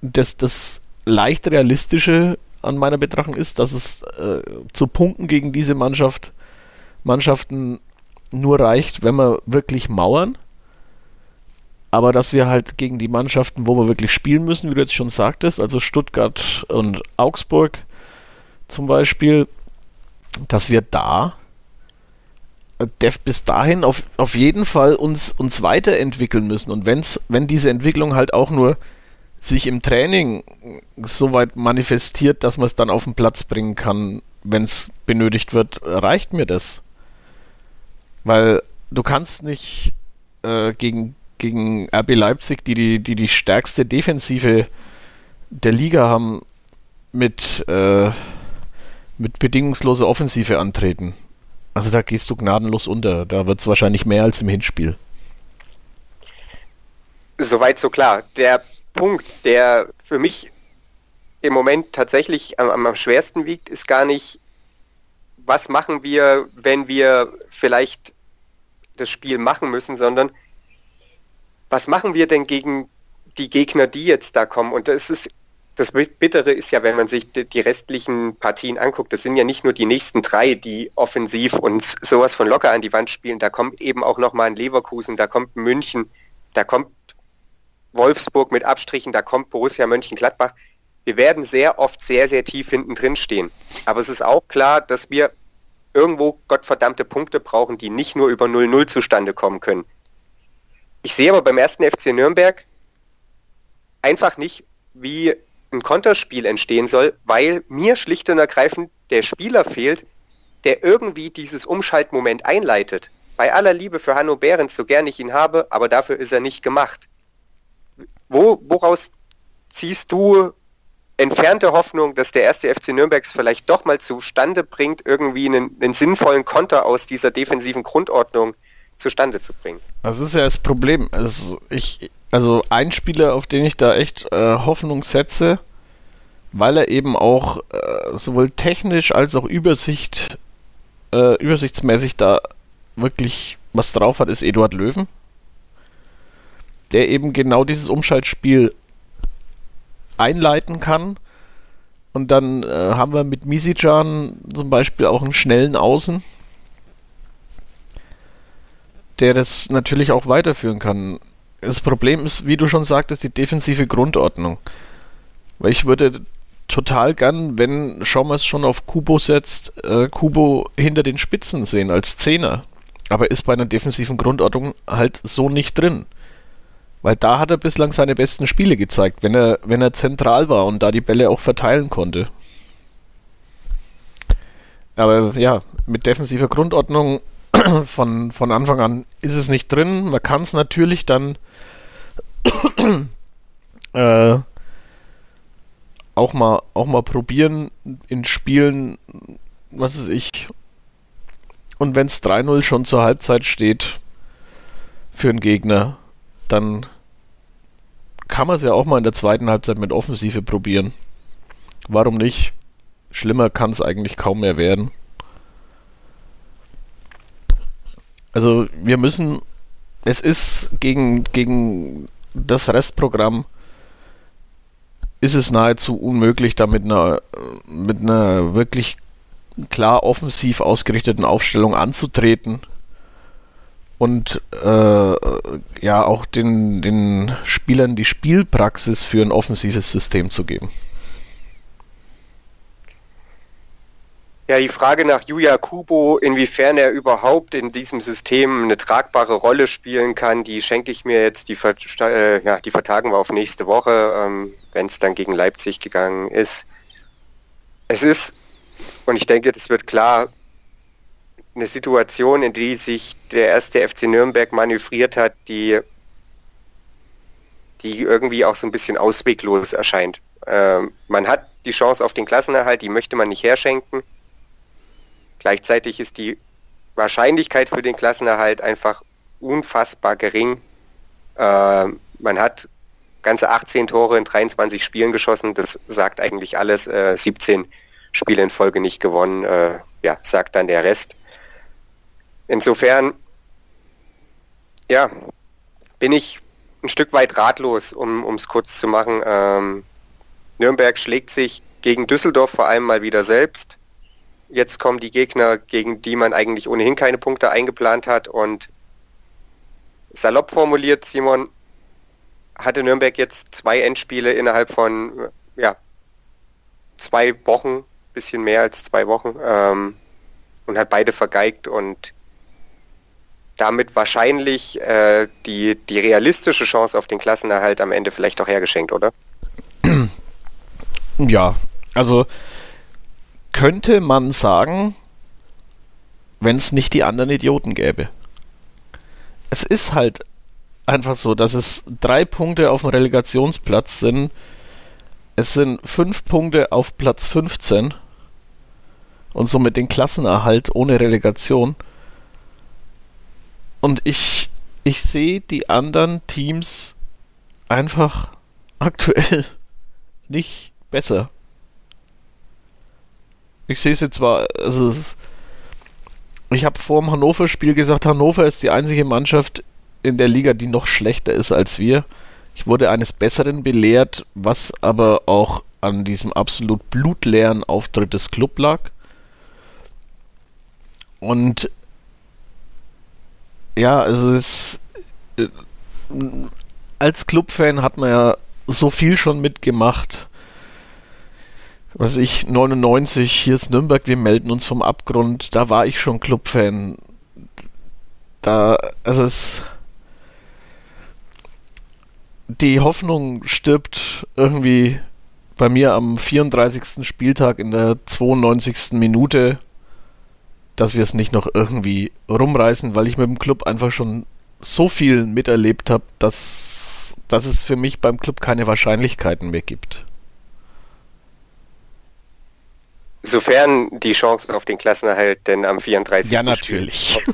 das, das leicht realistische an meiner Betrachtung ist, dass es äh, zu Punkten gegen diese Mannschaft, Mannschaften nur reicht, wenn wir wirklich mauern. Aber dass wir halt gegen die Mannschaften, wo wir wirklich spielen müssen, wie du jetzt schon sagtest, also Stuttgart und Augsburg zum Beispiel, dass wir da Dev bis dahin auf, auf jeden Fall uns, uns weiterentwickeln müssen. Und wenn's, wenn diese Entwicklung halt auch nur sich im Training so weit manifestiert, dass man es dann auf den Platz bringen kann, wenn es benötigt wird, reicht mir das. Weil du kannst nicht äh, gegen, gegen RB Leipzig, die die, die die stärkste Defensive der Liga haben, mit, äh, mit bedingungsloser Offensive antreten. Also da gehst du gnadenlos unter. Da wird es wahrscheinlich mehr als im Hinspiel. Soweit so klar. Der Punkt, der für mich im Moment tatsächlich am, am schwersten wiegt, ist gar nicht, was machen wir, wenn wir vielleicht das Spiel machen müssen, sondern was machen wir denn gegen die Gegner, die jetzt da kommen? Und das ist das Bittere ist ja, wenn man sich die restlichen Partien anguckt, das sind ja nicht nur die nächsten drei, die offensiv uns sowas von locker an die Wand spielen, da kommt eben auch nochmal ein Leverkusen, da kommt München, da kommt Wolfsburg mit Abstrichen, da kommt Borussia Mönchengladbach. Wir werden sehr oft sehr, sehr tief hinten drin stehen. Aber es ist auch klar, dass wir irgendwo gottverdammte Punkte brauchen, die nicht nur über 0-0 zustande kommen können. Ich sehe aber beim ersten FC Nürnberg einfach nicht, wie ein Konterspiel entstehen soll, weil mir schlicht und ergreifend der Spieler fehlt, der irgendwie dieses Umschaltmoment einleitet. Bei aller Liebe für Hanno Behrens, so gern ich ihn habe, aber dafür ist er nicht gemacht. Wo, woraus ziehst du entfernte Hoffnung, dass der erste FC Nürnbergs vielleicht doch mal zustande bringt, irgendwie einen, einen sinnvollen Konter aus dieser defensiven Grundordnung zustande zu bringen. Das ist ja das Problem. Also, ich, also ein Spieler, auf den ich da echt äh, Hoffnung setze, weil er eben auch äh, sowohl technisch als auch Übersicht, äh, übersichtsmäßig da wirklich was drauf hat, ist Eduard Löwen. Der eben genau dieses Umschaltspiel einleiten kann. Und dann äh, haben wir mit Misijan zum Beispiel auch einen schnellen Außen, der das natürlich auch weiterführen kann. Das Problem ist, wie du schon sagtest, die defensive Grundordnung. Weil ich würde total gern, wenn Schommers schon auf Kubo setzt, äh, Kubo hinter den Spitzen sehen als Zehner. Aber ist bei einer defensiven Grundordnung halt so nicht drin. Weil da hat er bislang seine besten Spiele gezeigt, wenn er, wenn er zentral war und da die Bälle auch verteilen konnte. Aber ja, mit defensiver Grundordnung von, von Anfang an ist es nicht drin. Man kann es natürlich dann äh, auch mal auch mal probieren in Spielen, was weiß ich. Und wenn es 3-0 schon zur Halbzeit steht für einen Gegner, dann kann man es ja auch mal in der zweiten Halbzeit mit Offensive probieren. Warum nicht? Schlimmer kann es eigentlich kaum mehr werden. Also wir müssen, es ist gegen, gegen das Restprogramm ist es nahezu unmöglich, da mit einer, mit einer wirklich klar offensiv ausgerichteten Aufstellung anzutreten und äh, ja auch den, den Spielern die Spielpraxis für ein offensives System zu geben. Ja, die Frage nach Yuya Kubo, inwiefern er überhaupt in diesem System eine tragbare Rolle spielen kann, die schenke ich mir jetzt, die, äh, ja, die vertagen wir auf nächste Woche, ähm, wenn es dann gegen Leipzig gegangen ist. Es ist, und ich denke, das wird klar, eine Situation, in die sich der erste FC Nürnberg manövriert hat, die, die irgendwie auch so ein bisschen ausweglos erscheint. Ähm, man hat die Chance auf den Klassenerhalt, die möchte man nicht herschenken. Gleichzeitig ist die Wahrscheinlichkeit für den Klassenerhalt einfach unfassbar gering. Äh, man hat ganze 18 Tore in 23 Spielen geschossen. Das sagt eigentlich alles. Äh, 17 Spiele in Folge nicht gewonnen. Äh, ja, sagt dann der Rest. Insofern, ja, bin ich ein Stück weit ratlos, um es kurz zu machen. Ähm, Nürnberg schlägt sich gegen Düsseldorf vor allem mal wieder selbst. Jetzt kommen die Gegner, gegen die man eigentlich ohnehin keine Punkte eingeplant hat. Und salopp formuliert, Simon, hatte Nürnberg jetzt zwei Endspiele innerhalb von ja, zwei Wochen, bisschen mehr als zwei Wochen, ähm, und hat beide vergeigt und damit wahrscheinlich äh, die, die realistische Chance auf den Klassenerhalt am Ende vielleicht auch hergeschenkt, oder? Ja, also könnte man sagen, wenn es nicht die anderen Idioten gäbe. Es ist halt einfach so, dass es drei Punkte auf dem Relegationsplatz sind. Es sind fünf Punkte auf Platz 15 und somit den Klassenerhalt ohne Relegation. Und ich, ich sehe die anderen Teams einfach aktuell nicht besser. Ich sehe es jetzt zwar, also ist, ich habe vor dem Hannover-Spiel gesagt, Hannover ist die einzige Mannschaft in der Liga, die noch schlechter ist als wir. Ich wurde eines Besseren belehrt, was aber auch an diesem absolut blutleeren Auftritt des Club lag. Und ja, es äh, als Clubfan hat man ja so viel schon mitgemacht was ich, 99, hier ist Nürnberg, wir melden uns vom Abgrund, da war ich schon Clubfan. Da, also es, die Hoffnung stirbt irgendwie bei mir am 34. Spieltag in der 92. Minute, dass wir es nicht noch irgendwie rumreißen, weil ich mit dem Club einfach schon so viel miterlebt habe, dass, dass es für mich beim Club keine Wahrscheinlichkeiten mehr gibt. Sofern die Chance auf den Klassenerhalt denn am 34. Ja, natürlich.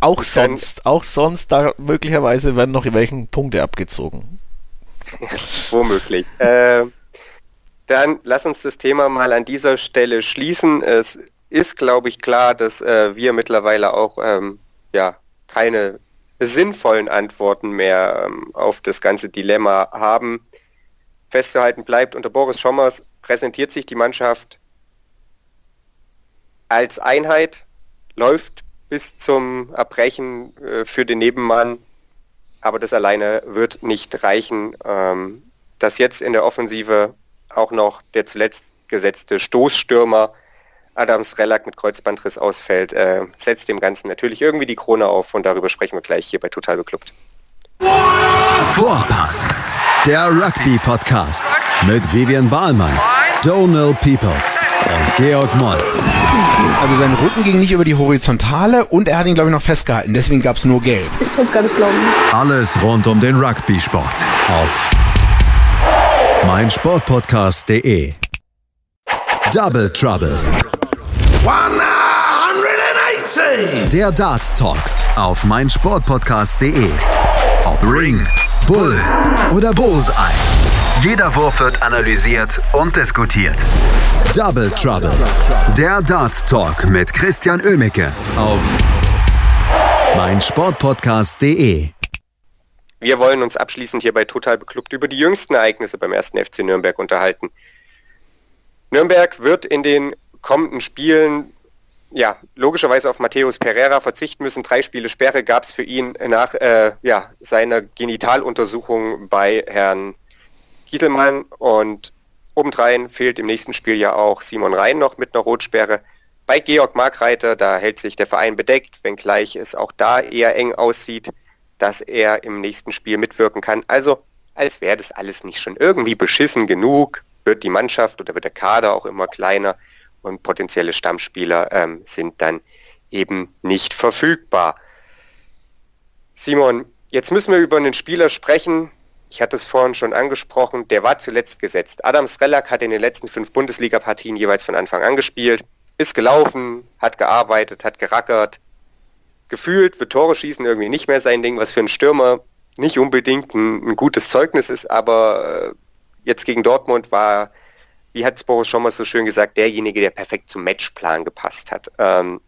Auch sonst, auch sonst, da möglicherweise werden noch welchen Punkte abgezogen. Womöglich. Äh, dann lass uns das Thema mal an dieser Stelle schließen. Es ist, glaube ich, klar, dass äh, wir mittlerweile auch ähm, ja, keine sinnvollen Antworten mehr ähm, auf das ganze Dilemma haben. Festzuhalten bleibt, unter Boris Schommers präsentiert sich die Mannschaft als Einheit, läuft bis zum Erbrechen äh, für den Nebenmann, aber das alleine wird nicht reichen. Ähm, dass jetzt in der Offensive auch noch der zuletzt gesetzte Stoßstürmer Adams Relack mit Kreuzbandriss ausfällt, äh, setzt dem Ganzen natürlich irgendwie die Krone auf und darüber sprechen wir gleich hier bei Total Beklubbt. Vorpass, der Rugby-Podcast mit Vivian Bahlmann, Donald Peoples und Georg Moltz. Also sein Rücken ging nicht über die Horizontale und er hat ihn, glaube ich, noch festgehalten. Deswegen gab es nur Gelb. Ich kann es gar nicht glauben. Alles rund um den Rugby-Sport auf meinsportpodcast.de. Double Trouble. 180! Der Dart Talk auf meinsportpodcast.de. Ob Ring, Bull oder Bullseye. Jeder Wurf wird analysiert und diskutiert. Double Trouble. Der Dart Talk mit Christian Ömicke auf meinsportpodcast.de. Wir wollen uns abschließend hier bei Total Beklubbt über die jüngsten Ereignisse beim ersten FC Nürnberg unterhalten. Nürnberg wird in den kommenden Spielen ja, logischerweise auf Matthäus Pereira verzichten müssen. Drei Spiele Sperre gab es für ihn nach äh, ja, seiner Genitaluntersuchung bei Herrn Gietelmann und obendrein fehlt im nächsten Spiel ja auch Simon Rhein noch mit einer Rotsperre. Bei Georg Markreiter, da hält sich der Verein bedeckt, wenngleich es auch da eher eng aussieht, dass er im nächsten Spiel mitwirken kann. Also, als wäre das alles nicht schon irgendwie beschissen genug, wird die Mannschaft oder wird der Kader auch immer kleiner und potenzielle Stammspieler ähm, sind dann eben nicht verfügbar. Simon, jetzt müssen wir über einen Spieler sprechen. Ich hatte es vorhin schon angesprochen, der war zuletzt gesetzt. Adams Relack hat in den letzten fünf Bundesliga-Partien jeweils von Anfang an gespielt, ist gelaufen, hat gearbeitet, hat gerackert. Gefühlt wird Tore schießen irgendwie nicht mehr sein Ding, was für einen Stürmer nicht unbedingt ein, ein gutes Zeugnis ist, aber äh, jetzt gegen Dortmund war wie hat es Boris schon mal so schön gesagt, derjenige, der perfekt zum Matchplan gepasst hat. Ähm,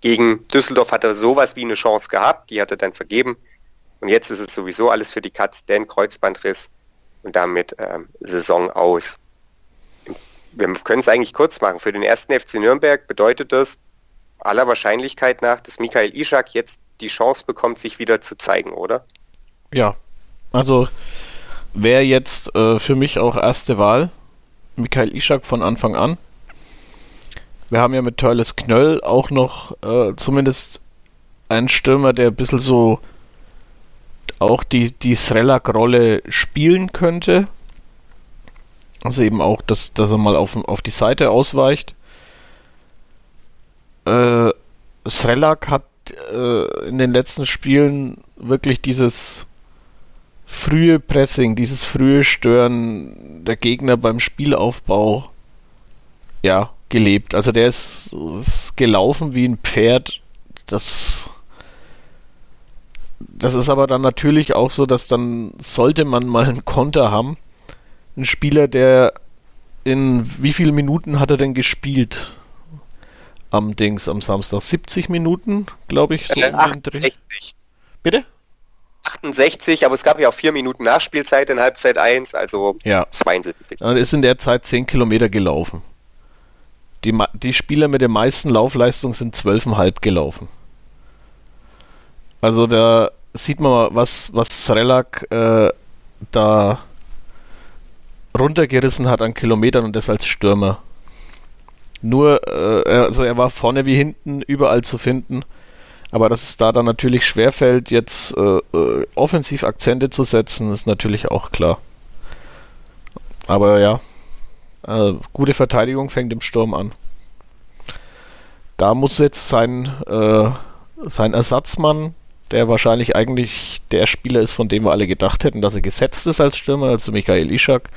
gegen Düsseldorf hat er sowas wie eine Chance gehabt, die hat er dann vergeben. Und jetzt ist es sowieso alles für die Katz, denn Kreuzbandriss und damit ähm, Saison aus. Wir können es eigentlich kurz machen. Für den ersten FC Nürnberg bedeutet das aller Wahrscheinlichkeit nach, dass Michael Ischak jetzt die Chance bekommt, sich wieder zu zeigen, oder? Ja, also wäre jetzt äh, für mich auch erste Wahl. Michael Ischak von Anfang an. Wir haben ja mit Törles Knöll auch noch äh, zumindest einen Stürmer, der ein bisschen so auch die, die Srelak-Rolle spielen könnte. Also eben auch, dass, dass er mal auf, auf die Seite ausweicht. Äh, Srelak hat äh, in den letzten Spielen wirklich dieses frühe Pressing, dieses frühe Stören der Gegner beim Spielaufbau ja, gelebt. Also der ist, ist gelaufen wie ein Pferd. Das das ist aber dann natürlich auch so, dass dann sollte man mal einen Konter haben. Ein Spieler, der in wie viele Minuten hat er denn gespielt? Am Dings am Samstag 70 Minuten, glaube ich, so äh, 68. Bitte? 68, aber es gab ja auch vier Minuten Nachspielzeit in Halbzeit 1, also ja. 72. Er ist in der Zeit 10 Kilometer gelaufen. Die, die Spieler mit der meisten Laufleistung sind 12,5 gelaufen. Also da sieht man mal, was, was Srelak äh, da runtergerissen hat an Kilometern und das als Stürmer. Nur, äh, also er war vorne wie hinten überall zu finden. Aber dass es da dann natürlich schwerfällt, jetzt äh, äh, offensiv Akzente zu setzen, ist natürlich auch klar. Aber ja, äh, gute Verteidigung fängt im Sturm an. Da muss jetzt sein, äh, sein Ersatzmann, der wahrscheinlich eigentlich der Spieler ist, von dem wir alle gedacht hätten, dass er gesetzt ist als Stürmer, also Michael Ischak,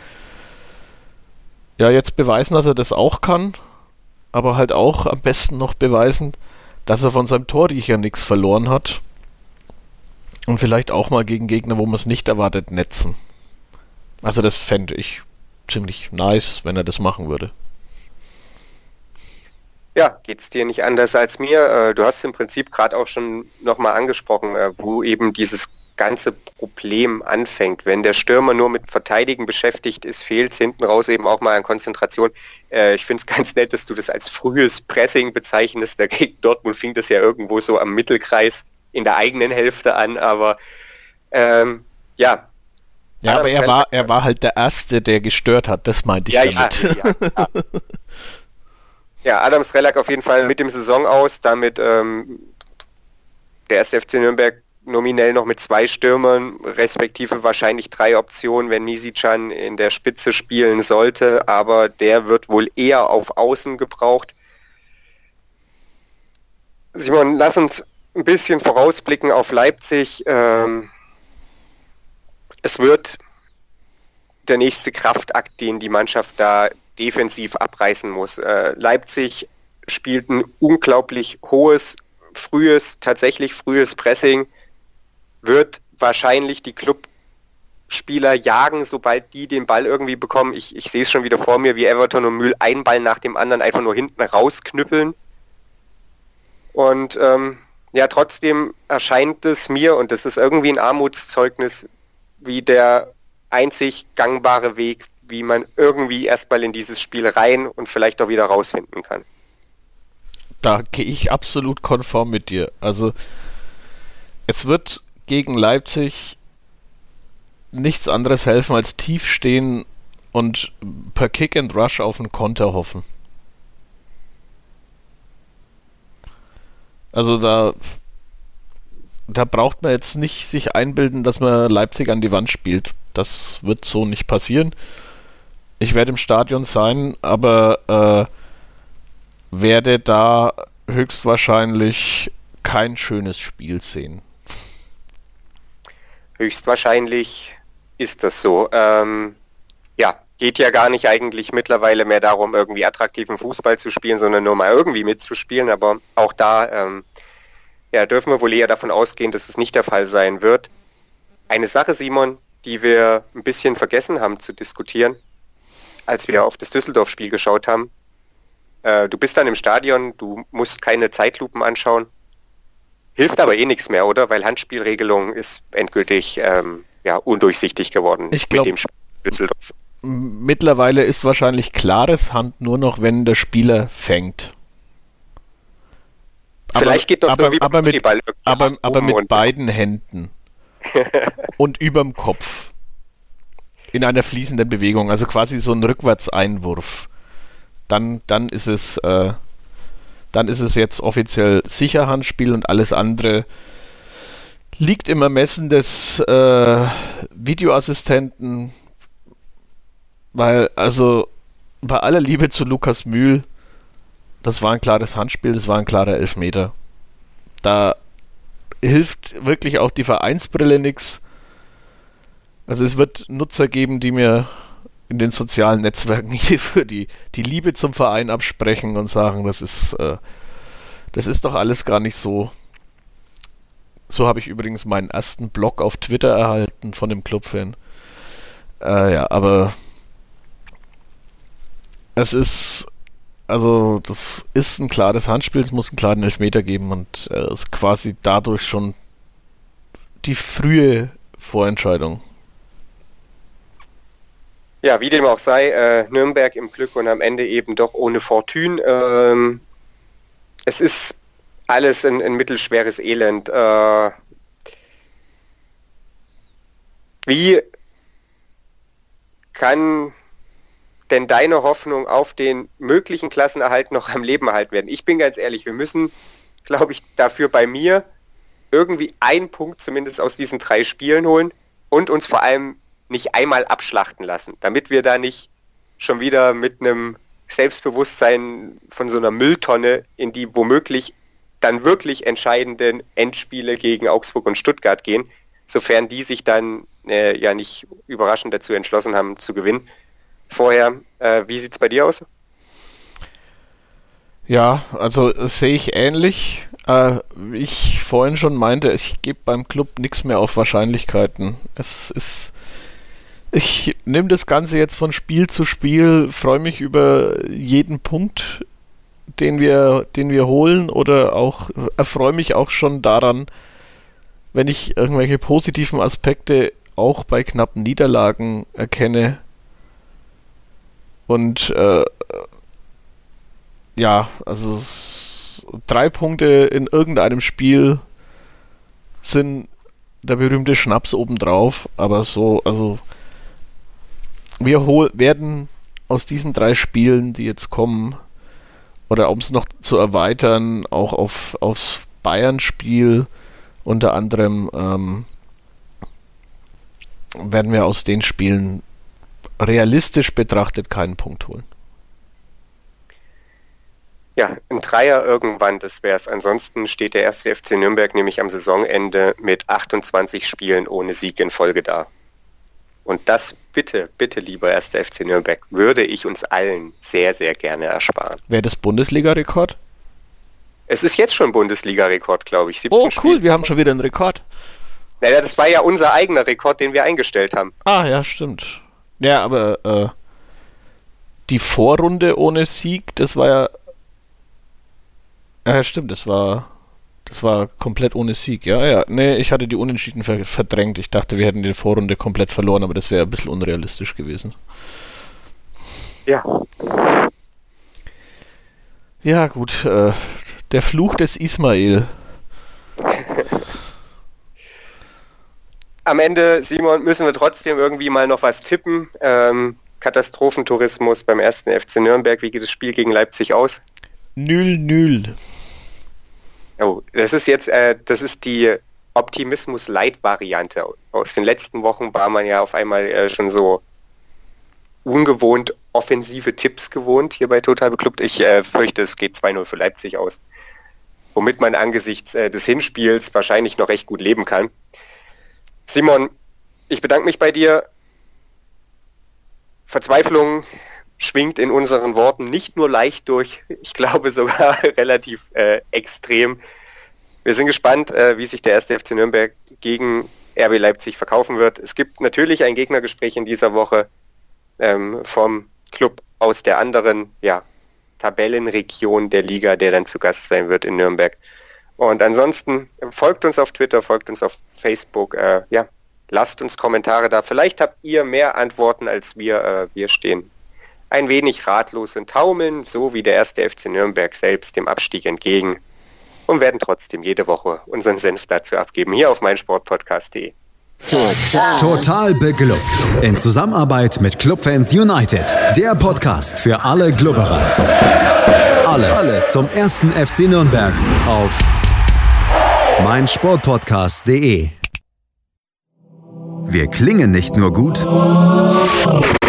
ja, jetzt beweisen, dass er das auch kann, aber halt auch am besten noch beweisen, dass er von seinem Torriecher nichts verloren hat. Und vielleicht auch mal gegen Gegner, wo man es nicht erwartet, netzen. Also das fände ich ziemlich nice, wenn er das machen würde. Ja, geht's dir nicht anders als mir? Äh, du hast im Prinzip gerade auch schon nochmal angesprochen, äh, wo eben dieses ganze Problem anfängt. Wenn der Stürmer nur mit Verteidigen beschäftigt ist, fehlt es hinten raus eben auch mal an Konzentration. Äh, ich finde es ganz nett, dass du das als frühes Pressing bezeichnest. Dagegen Dortmund fing das ja irgendwo so am Mittelkreis in der eigenen Hälfte an, aber ähm, ja. Ja, aber er war, er war halt der Erste, der gestört hat, das meinte ich ja, damit. Ja, ja, ja. Adams Relack auf jeden Fall mit dem Saison aus, damit ähm, der erste FC Nürnberg nominell noch mit zwei Stürmern, respektive wahrscheinlich drei Optionen, wenn Nisichan in der Spitze spielen sollte, aber der wird wohl eher auf Außen gebraucht. Simon, lass uns ein bisschen vorausblicken auf Leipzig. Ähm, es wird der nächste Kraftakt, den die Mannschaft da defensiv abreißen muss. Äh, Leipzig spielt ein unglaublich hohes, frühes, tatsächlich frühes Pressing wird wahrscheinlich die Clubspieler jagen, sobald die den Ball irgendwie bekommen. Ich, ich sehe es schon wieder vor mir, wie Everton und Mühl einen Ball nach dem anderen einfach nur hinten rausknüppeln. Und ähm, ja, trotzdem erscheint es mir, und das ist irgendwie ein Armutszeugnis, wie der einzig gangbare Weg, wie man irgendwie erstmal in dieses Spiel rein und vielleicht auch wieder rausfinden kann. Da gehe ich absolut konform mit dir. Also es wird gegen Leipzig nichts anderes helfen als tief stehen und per Kick and Rush auf einen Konter hoffen. Also da da braucht man jetzt nicht sich einbilden, dass man Leipzig an die Wand spielt. Das wird so nicht passieren. Ich werde im Stadion sein, aber äh, werde da höchstwahrscheinlich kein schönes Spiel sehen. Höchstwahrscheinlich ist das so. Ähm, ja, geht ja gar nicht eigentlich mittlerweile mehr darum, irgendwie attraktiven Fußball zu spielen, sondern nur mal irgendwie mitzuspielen. Aber auch da ähm, ja, dürfen wir wohl eher davon ausgehen, dass es nicht der Fall sein wird. Eine Sache, Simon, die wir ein bisschen vergessen haben zu diskutieren, als wir auf das Düsseldorf-Spiel geschaut haben. Äh, du bist dann im Stadion, du musst keine Zeitlupen anschauen. Hilft aber eh nichts mehr, oder? Weil Handspielregelung ist endgültig ähm, ja, undurchsichtig geworden ich glaub, mit dem Spiel Düsseldorf. Mittlerweile ist wahrscheinlich klares Hand nur noch, wenn der Spieler fängt. Vielleicht geht das aber, aber mit, aber, aber mit beiden Händen und überm Kopf in einer fließenden Bewegung, also quasi so ein Rückwärtseinwurf. Dann, dann ist es äh, dann ist es jetzt offiziell sicher Handspiel und alles andere liegt im Ermessen des äh, Videoassistenten, weil also bei aller Liebe zu Lukas Mühl, das war ein klares Handspiel, das war ein klarer Elfmeter. Da hilft wirklich auch die Vereinsbrille nichts. Also es wird Nutzer geben, die mir in den sozialen Netzwerken hier für die, die Liebe zum Verein absprechen und sagen, das ist, äh, das ist doch alles gar nicht so. So habe ich übrigens meinen ersten Blog auf Twitter erhalten von dem Clubfan. Äh, ja, aber es ist, also das ist ein klares Handspiel, es muss einen klaren Elfmeter geben und äh, ist quasi dadurch schon die frühe Vorentscheidung ja, wie dem auch sei, äh, Nürnberg im Glück und am Ende eben doch ohne Fortune. Ähm, es ist alles ein, ein mittelschweres Elend. Äh, wie kann denn deine Hoffnung auf den möglichen Klassenerhalt noch am Leben erhalten werden? Ich bin ganz ehrlich, wir müssen, glaube ich, dafür bei mir irgendwie einen Punkt zumindest aus diesen drei Spielen holen und uns vor allem nicht einmal abschlachten lassen, damit wir da nicht schon wieder mit einem Selbstbewusstsein von so einer Mülltonne in die womöglich dann wirklich entscheidenden Endspiele gegen Augsburg und Stuttgart gehen, sofern die sich dann äh, ja nicht überraschend dazu entschlossen haben zu gewinnen. Vorher, äh, wie sieht es bei dir aus? Ja, also sehe ich ähnlich. Äh, wie ich vorhin schon meinte, ich gebe beim Club nichts mehr auf Wahrscheinlichkeiten. Es ist. Ich nehme das Ganze jetzt von Spiel zu Spiel, freue mich über jeden Punkt, den wir, den wir holen oder auch erfreue mich auch schon daran, wenn ich irgendwelche positiven Aspekte auch bei knappen Niederlagen erkenne. Und äh, ja, also drei Punkte in irgendeinem Spiel sind der berühmte Schnaps obendrauf, aber so, also wir werden aus diesen drei Spielen, die jetzt kommen, oder um es noch zu erweitern, auch auf, aufs Bayern-Spiel unter anderem, ähm, werden wir aus den Spielen realistisch betrachtet keinen Punkt holen. Ja, ein Dreier irgendwann, das wäre es. Ansonsten steht der erste FC Nürnberg nämlich am Saisonende mit 28 Spielen ohne Sieg in Folge da. Und das bitte, bitte, lieber erster FC Nürnberg, würde ich uns allen sehr, sehr gerne ersparen. Wäre das Bundesliga-Rekord? Es ist jetzt schon Bundesliga-Rekord, glaube ich. oh, cool, Spiele. wir haben schon wieder einen Rekord. Naja, das war ja unser eigener Rekord, den wir eingestellt haben. Ah, ja, stimmt. Ja, aber äh, die Vorrunde ohne Sieg, das war ja ja, stimmt, das war das war komplett ohne Sieg. Ja, ja. Nee, ich hatte die Unentschieden verdrängt. Ich dachte, wir hätten die Vorrunde komplett verloren, aber das wäre ein bisschen unrealistisch gewesen. Ja. Ja, gut. Äh, der Fluch des Ismail. Am Ende, Simon, müssen wir trotzdem irgendwie mal noch was tippen. Ähm, Katastrophentourismus beim ersten FC Nürnberg. Wie geht das Spiel gegen Leipzig aus? 0-0. Oh, das ist jetzt, äh, das ist die Optimismus-Light-Variante. Aus den letzten Wochen war man ja auf einmal äh, schon so ungewohnt offensive Tipps gewohnt hier bei Total Beklubbt. Ich äh, fürchte, es geht 2-0 für Leipzig aus. Womit man angesichts äh, des Hinspiels wahrscheinlich noch recht gut leben kann. Simon, ich bedanke mich bei dir. Verzweiflung schwingt in unseren Worten nicht nur leicht durch, ich glaube sogar relativ äh, extrem. Wir sind gespannt, äh, wie sich der erste FC Nürnberg gegen RB Leipzig verkaufen wird. Es gibt natürlich ein Gegnergespräch in dieser Woche ähm, vom Club aus der anderen ja, Tabellenregion der Liga, der dann zu Gast sein wird in Nürnberg. Und ansonsten folgt uns auf Twitter, folgt uns auf Facebook. Äh, ja, lasst uns Kommentare da. Vielleicht habt ihr mehr Antworten als wir. Äh, wir stehen ein wenig ratlos und taumeln, so wie der erste FC Nürnberg selbst dem Abstieg entgegen und werden trotzdem jede Woche unseren Senf dazu abgeben, hier auf meinsportpodcast.de. Total. Total beglückt. In Zusammenarbeit mit Clubfans United. Der Podcast für alle Glubberer. Alles, Alles zum ersten FC Nürnberg auf meinsportpodcast.de. Wir klingen nicht nur gut